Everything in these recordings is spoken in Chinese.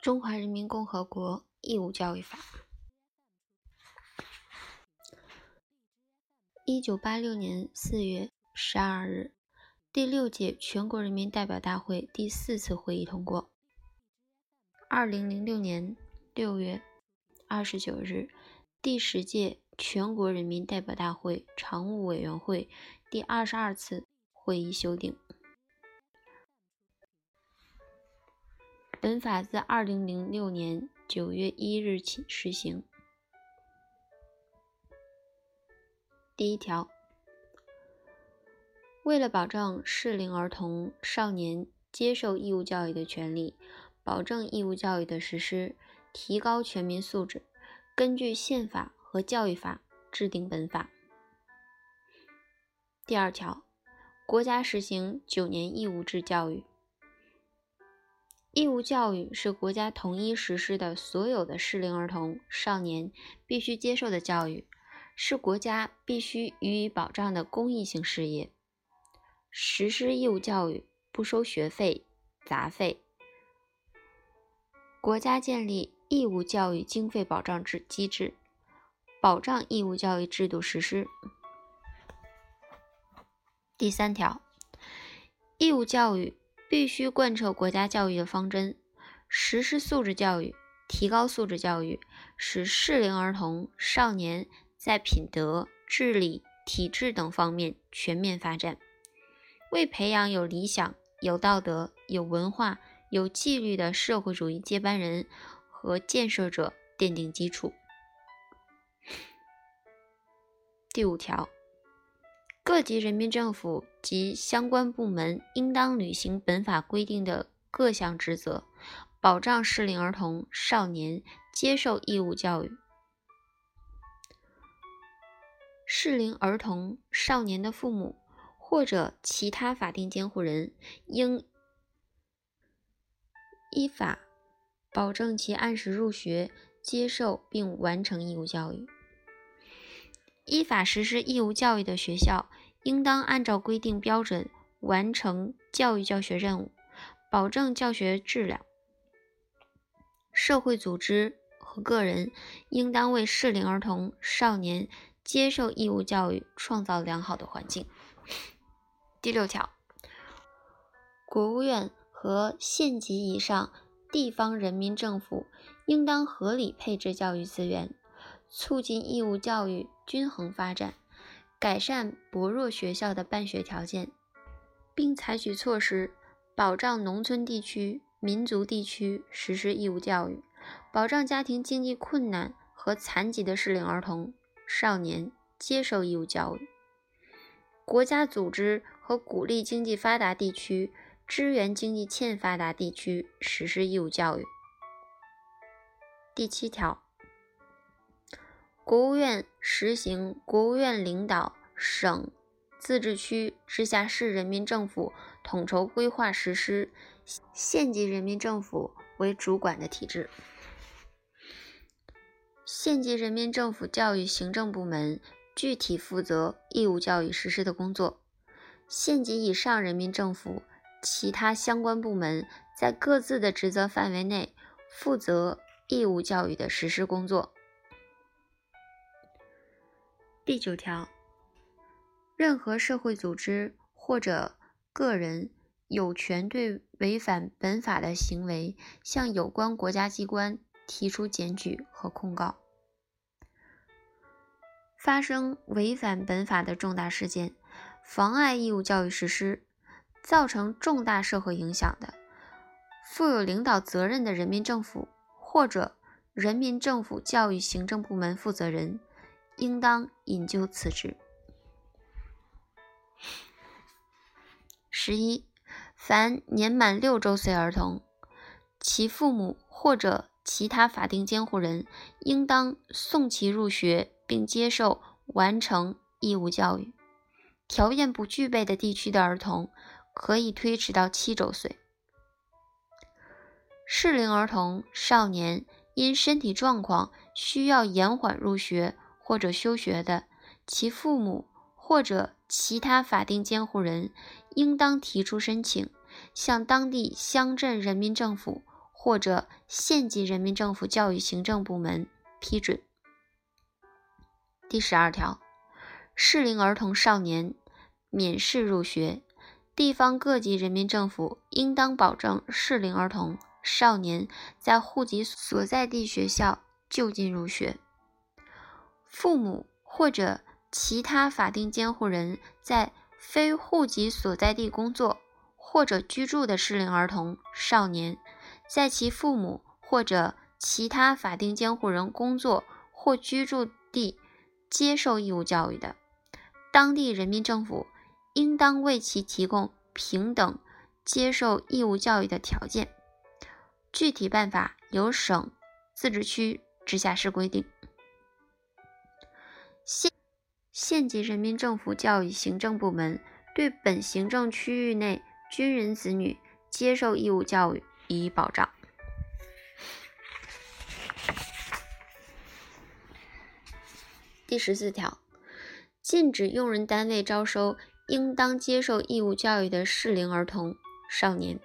中华人民共和国义务教育法》。一九八六年四月十二日，第六届全国人民代表大会第四次会议通过。二零零六年六月二十九日，第十届全国人民代表大会常务委员会第二十二次会议修订。本法自二零零六年九月一日起施行。第一条，为了保障适龄儿童、少年接受义务教育的权利。保证义务教育的实施，提高全民素质，根据宪法和教育法制定本法。第二条，国家实行九年义务制教育。义务教育是国家统一实施的所有的适龄儿童、少年必须接受的教育，是国家必须予以保障的公益性事业。实施义务教育不收学费、杂费。国家建立义务教育经费保障制机制，保障义务教育制度实施。第三条，义务教育必须贯彻国家教育的方针，实施素质教育，提高素质教育，使适龄儿童、少年在品德、智力、体质等方面全面发展，为培养有理想、有道德、有文化。有纪律的社会主义接班人和建设者奠定基础。第五条，各级人民政府及相关部门应当履行本法规定的各项职责，保障适龄儿童、少年接受义务教育。适龄儿童、少年的父母或者其他法定监护人应。依法保证其按时入学、接受并完成义务教育。依法实施义务教育的学校，应当按照规定标准完成教育教学任务，保证教学质量。社会组织和个人应当为适龄儿童、少年接受义务教育创造良好的环境。第六条，国务院。和县级以上地方人民政府应当合理配置教育资源，促进义务教育均衡发展，改善薄弱学校的办学条件，并采取措施保障农村地区、民族地区实施义务教育，保障家庭经济困难和残疾的适龄儿童、少年接受义务教育。国家组织和鼓励经济发达地区。支援经济欠发达地区实施义务教育。第七条，国务院实行国务院领导、省、自治区、直辖市人民政府统筹规划实施，县级人民政府为主管的体制。县级人民政府教育行政部门具体负责义务教育实施的工作，县级以上人民政府。其他相关部门在各自的职责范围内负责义务教育的实施工作。第九条，任何社会组织或者个人有权对违反本法的行为向有关国家机关提出检举和控告。发生违反本法的重大事件，妨碍义务教育实施。造成重大社会影响的，负有领导责任的人民政府或者人民政府教育行政部门负责人，应当引咎辞职。十一，凡年满六周岁儿童，其父母或者其他法定监护人，应当送其入学并接受完成义务教育。条件不具备的地区的儿童。可以推迟到七周岁。适龄儿童、少年因身体状况需要延缓入学或者休学的，其父母或者其他法定监护人应当提出申请，向当地乡镇人民政府或。者县级人民政府教育行政部门批准。第十二条，适龄儿童少年免试入学，地方各级人民政府应当保证适龄儿童少年在户籍所在地学校就近入学。父母或者其他法定监护人在非户籍所在地工作或者居住的适龄儿童少年，在其父母或者其他法定监护人工作或居住地。接受义务教育的，当地人民政府应当为其提供平等接受义务教育的条件。具体办法由省、自治区、直辖市规定。县县级人民政府教育行政部门对本行政区域内军人子女接受义务教育予以保障。第十四条，禁止用人单位招收应当接受义务教育的适龄儿童少年。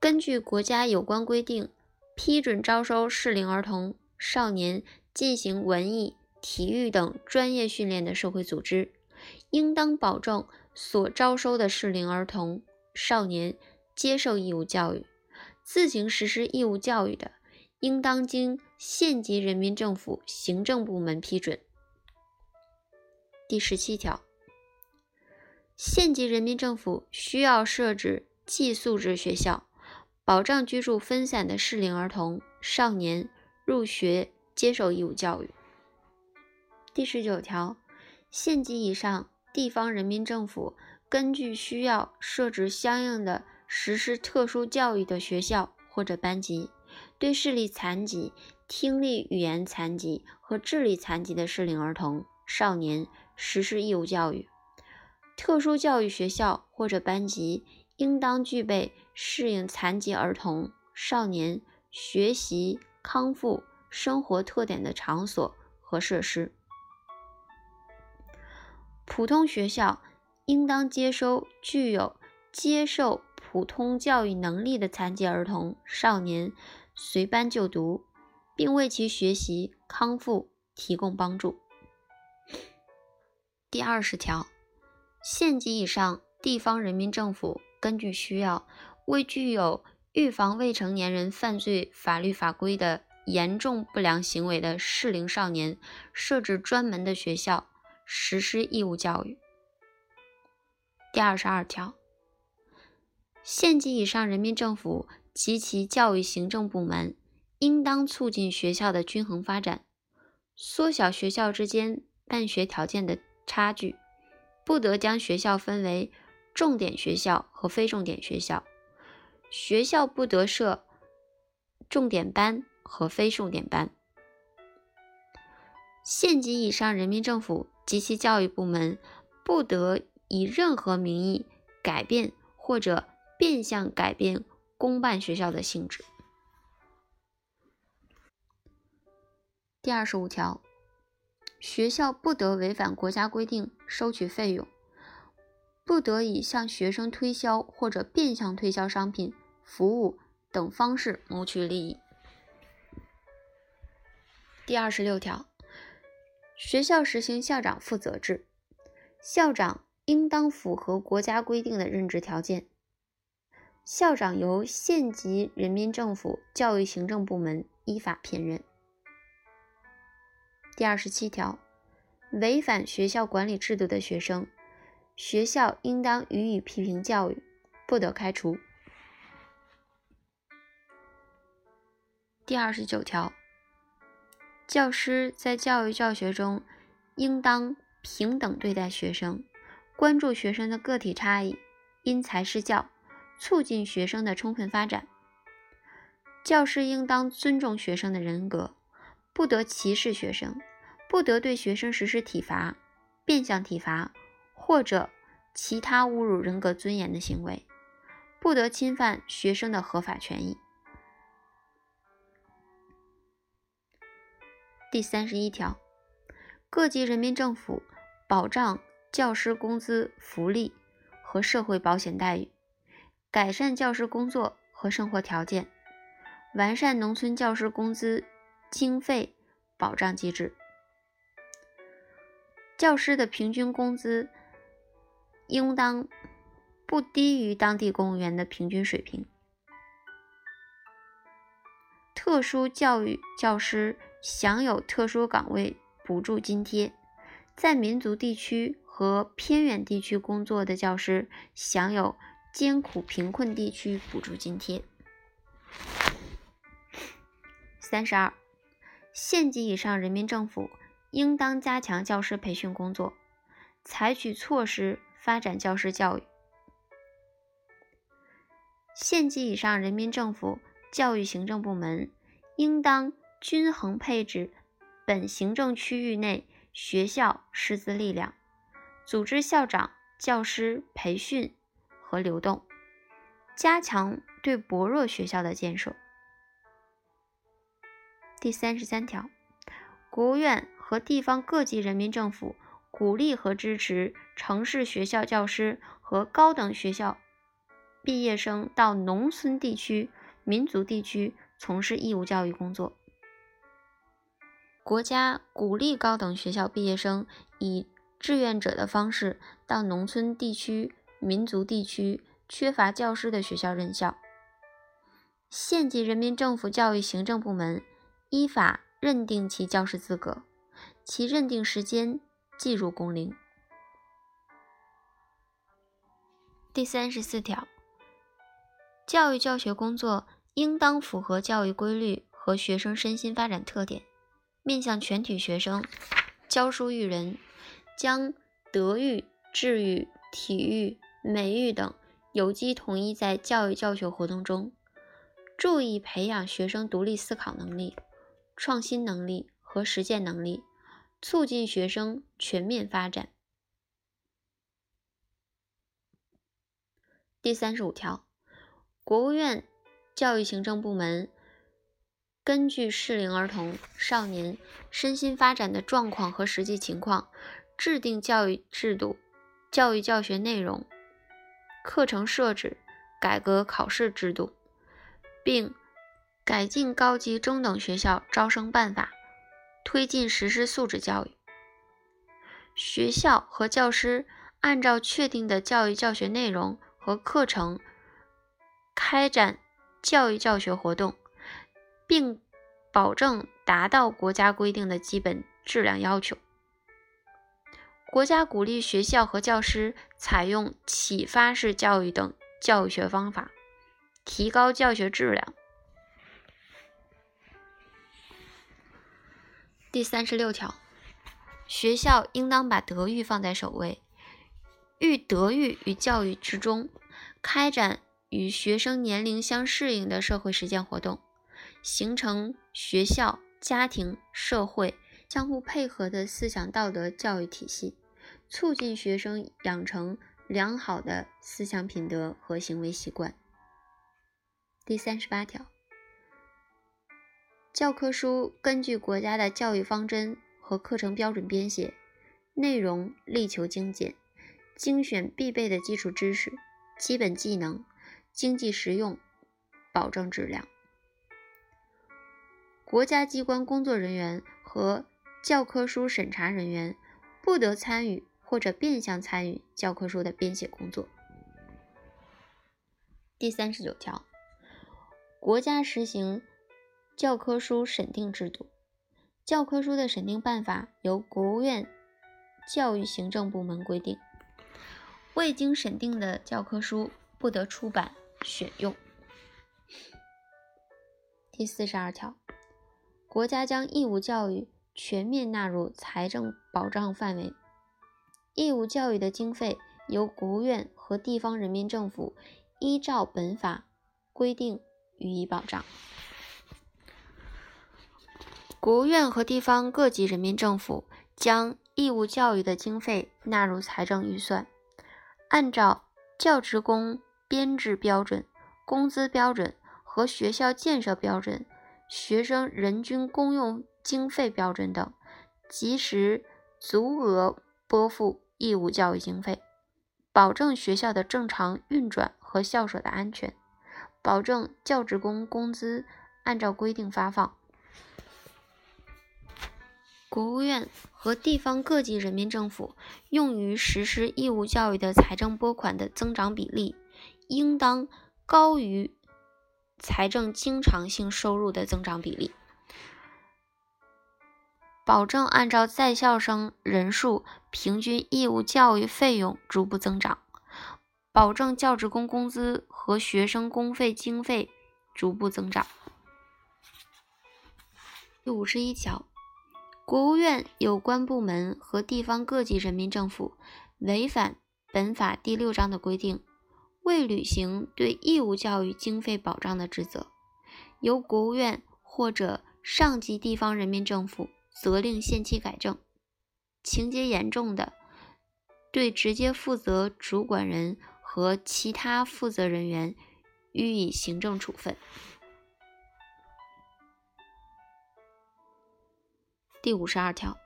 根据国家有关规定，批准招收适龄儿童少年进行文艺、体育等专业训练的社会组织，应当保证所招收的适龄儿童少年接受义务教育。自行实施义务教育的，应当经县级人民政府行政部门批准。第十七条，县级人民政府需要设置寄宿制学校，保障居住分散的适龄儿童少年入学接受义务教育。第十九条，县级以上地方人民政府根据需要设置相应的实施特殊教育的学校或者班级。对视力残疾、听力语言残疾和智力残疾的适龄儿童少年实施义务教育。特殊教育学校或者班级应当具备适应残疾儿童少年学习、康复、生活特点的场所和设施。普通学校应当接收具有接受普通教育能力的残疾儿童少年。随班就读，并为其学习康复提供帮助。第二十条，县级以上地方人民政府根据需要，为具有预防未成年人犯罪法律法规的严重不良行为的适龄少年，设置专门的学校，实施义务教育。第二十二条，县级以上人民政府。及其教育行政部门应当促进学校的均衡发展，缩小学校之间办学条件的差距，不得将学校分为重点学校和非重点学校，学校不得设重点班和非重点班。县级以上人民政府及其教育部门不得以任何名义改变或者变相改变。公办学校的性质。第二十五条，学校不得违反国家规定收取费用，不得以向学生推销或者变相推销商品、服务等方式谋取利益。第二十六条，学校实行校长负责制，校长应当符合国家规定的任职条件。校长由县级人民政府教育行政部门依法聘任。第二十七条，违反学校管理制度的学生，学校应当予以批评教育，不得开除。第二十九条，教师在教育教学中应当平等对待学生，关注学生的个体差异，因材施教。促进学生的充分发展。教师应当尊重学生的人格，不得歧视学生，不得对学生实施体罚、变相体罚或者其他侮辱人格尊严的行为，不得侵犯学生的合法权益。第三十一条，各级人民政府保障教师工资、福利和社会保险待遇。改善教师工作和生活条件，完善农村教师工资经费保障机制。教师的平均工资应当不低于当地公务员的平均水平。特殊教育教师享有特殊岗位补助津贴，在民族地区和偏远地区工作的教师享有艰苦贫困地区补助津贴。三十二，县级以上人民政府。应当加强教师培训工作，采取措施发展教师教育。县级以上人民政府教育行政部门应当均衡配置本行政区域内学校师资力量，组织校长、教师培训和流动，加强对薄弱学校的建设。第三十三条，国务院。和地方各级人民政府鼓励和支持城市学校教师和高等学校毕业生到农村地区、民族地区从事义务教育工作。国家鼓励高等学校毕业生以志愿者的方式到农村地区、民族地区缺乏教师的学校任教。县级人民政府教育行政部门依法认定其教师资格。其认定时间计入工龄。第三十四条，教育教学工作应当符合教育规律和学生身心发展特点，面向全体学生，教书育人，将德育、智育、体育、美育等有机统一在教育教学活动中，注意培养学生独立思考能力、创新能力和实践能力。促进学生全面发展。第三十五条，国务院教育行政部门根据适龄儿童、少年身心发展的状况和实际情况，制定教育制度、教育教学内容、课程设置，改革考试制度，并改进高级中等学校招生办法。推进实施素质教育，学校和教师按照确定的教育教学内容和课程开展教育教学活动，并保证达到国家规定的基本质量要求。国家鼓励学校和教师采用启发式教育等教学方法，提高教学质量。第三十六条，学校应当把德育放在首位，寓德育于教育之中，开展与学生年龄相适应的社会实践活动，形成学校、家庭、社会相互配合的思想道德教育体系，促进学生养成良好的思想品德和行为习惯。第三十八条。教科书根据国家的教育方针和课程标准编写，内容力求精简，精选必备的基础知识、基本技能，经济实用，保证质量。国家机关工作人员和教科书审查人员不得参与或者变相参与教科书的编写工作。第三十九条，国家实行。教科书审定制度，教科书的审定办法由国务院教育行政部门规定。未经审定的教科书不得出版选用。第四十二条，国家将义务教育全面纳入财政保障范围，义务教育的经费由国务院和地方人民政府依照本法规定予以保障。国务院和地方各级人民政府将义务教育的经费纳入财政预算，按照教职工编制标准、工资标准和学校建设标准、学生人均公用经费标准等，及时足额拨付义务教育经费，保证学校的正常运转和校舍的安全，保证教职工工资按照规定发放。国务院和地方各级人民政府用于实施义务教育的财政拨款的增长比例，应当高于财政经常性收入的增长比例。保证按照在校生人数平均义务教育费用逐步增长，保证教职工工资和学生公费经费逐步增长。第五十一条。国务院有关部门和地方各级人民政府违反本法第六章的规定，未履行对义务教育经费保障的职责，由国务院或者上级地方人民政府责令限期改正，情节严重的，对直接负责主管人和其他负责人员予以行政处分。第五十二条，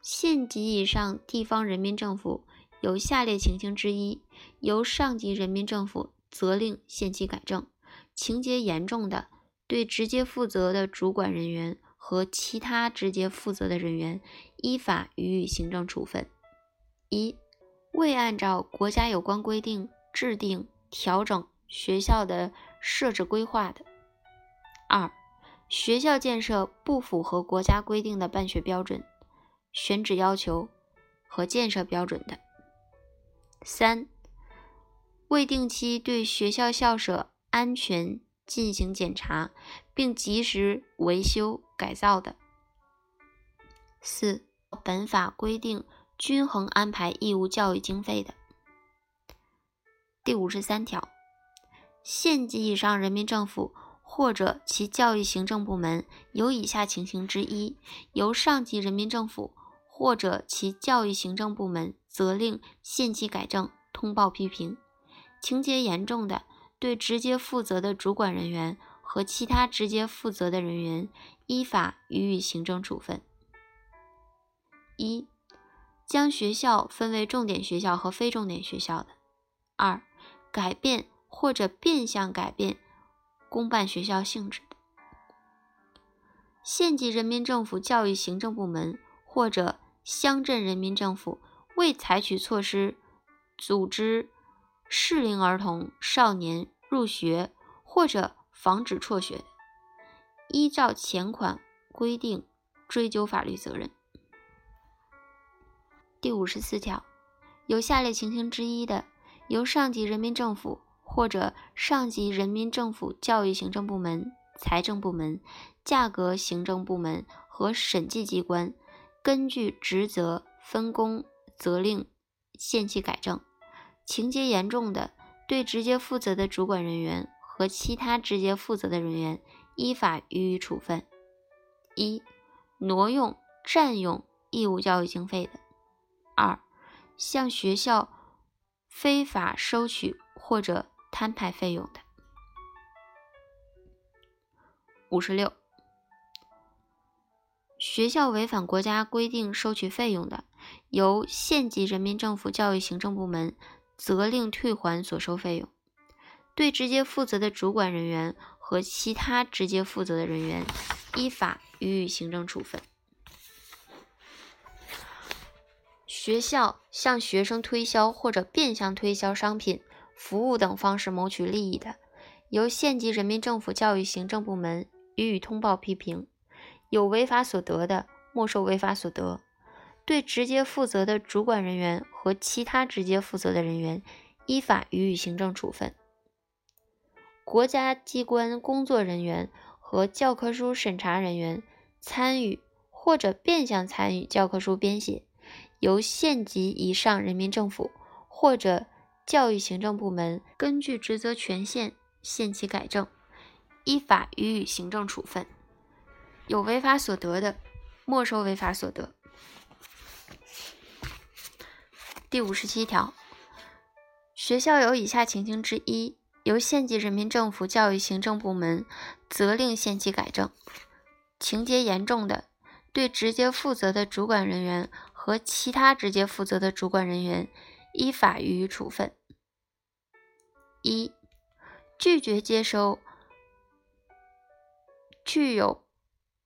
县级以上地方人民政府有下列情形之一，由上级人民政府责令限期改正，情节严重的，对直接负责的主管人员和其他直接负责的人员依法予以行政处分：一、未按照国家有关规定制定、调整学校的设置规划的；二、学校建设不符合国家规定的办学标准、选址要求和建设标准的；三、未定期对学校校舍安全进行检查，并及时维修改造的；四、本法规定均衡安排义务教育经费的。第五十三条，县级以上人民政府。或者其教育行政部门有以下情形之一，由上级人民政府或者其教育行政部门责令限期改正、通报批评，情节严重的，对直接负责的主管人员和其他直接负责的人员依法予以行政处分。一、将学校分为重点学校和非重点学校的；二、改变或者变相改变。公办学校性质的，县级人民政府教育行政部门或者乡镇人民政府未采取措施组织适龄儿童、少年入学或者防止辍学，依照前款规定追究法律责任。第五十四条，有下列情形之一的，由上级人民政府。或者上级人民政府教育行政部门、财政部门、价格行政部门和审计机关根据职责分工责令限期改正，情节严重的，对直接负责的主管人员和其他直接负责的人员依法予以处分：一、挪用、占用义务教育经费的；二、向学校非法收取或者摊派费用的。五十六，学校违反国家规定收取费用的，由县级人民政府教育行政部门责令退还所收费用，对直接负责的主管人员和其他直接负责的人员依法予以行政处分。学校向学生推销或者变相推销商品。服务等方式谋取利益的，由县级人民政府教育行政部门予以通报批评；有违法所得的，没收违法所得；对直接负责的主管人员和其他直接负责的人员依法予以行政处分。国家机关工作人员和教科书审查人员参与或者变相参与教科书编写，由县级以上人民政府或者教育行政部门根据职责权限限期改正，依法予以行政处分；有违法所得的，没收违法所得。第五十七条，学校有以下情形之一，由县级人民政府教育行政部门责令限期改正，情节严重的，对直接负责的主管人员和其他直接负责的主管人员依法予以处分。一、拒绝接收具有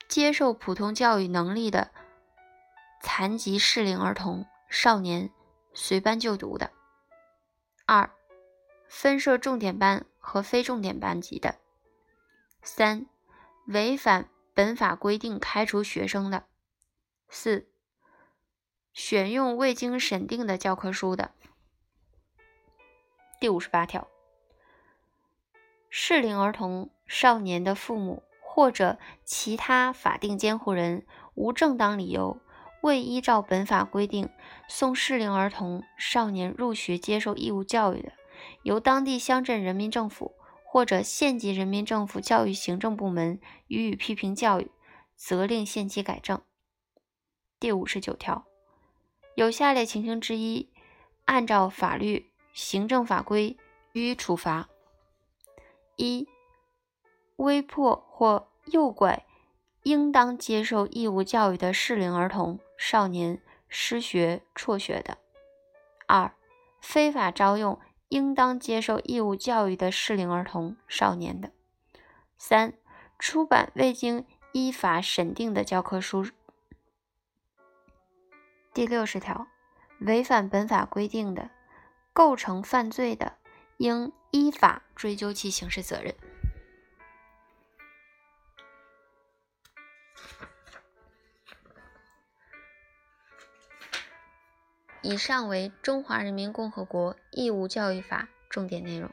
接受普通教育能力的残疾适龄儿童、少年随班就读的；二、分设重点班和非重点班级的；三、违反本法规定开除学生的；四、选用未经审定的教科书的。第五十八条，适龄儿童、少年的父母或者其他法定监护人无正当理由未依照本法规定送适龄儿童、少年入学接受义务教育的，由当地乡镇人民政府或者县级人民政府教育行政部门予以批评教育，责令限期改正。第五十九条，有下列情形之一，按照法律。行政法规予以处罚：一、威迫或诱拐应当接受义务教育的适龄儿童、少年失学、辍学的；二、非法招用应当接受义务教育的适龄儿童、少年的；三、出版未经依法审定的教科书。第六十条，违反本法规定的。构成犯罪的，应依法追究其刑事责任。以上为《中华人民共和国义务教育法》重点内容。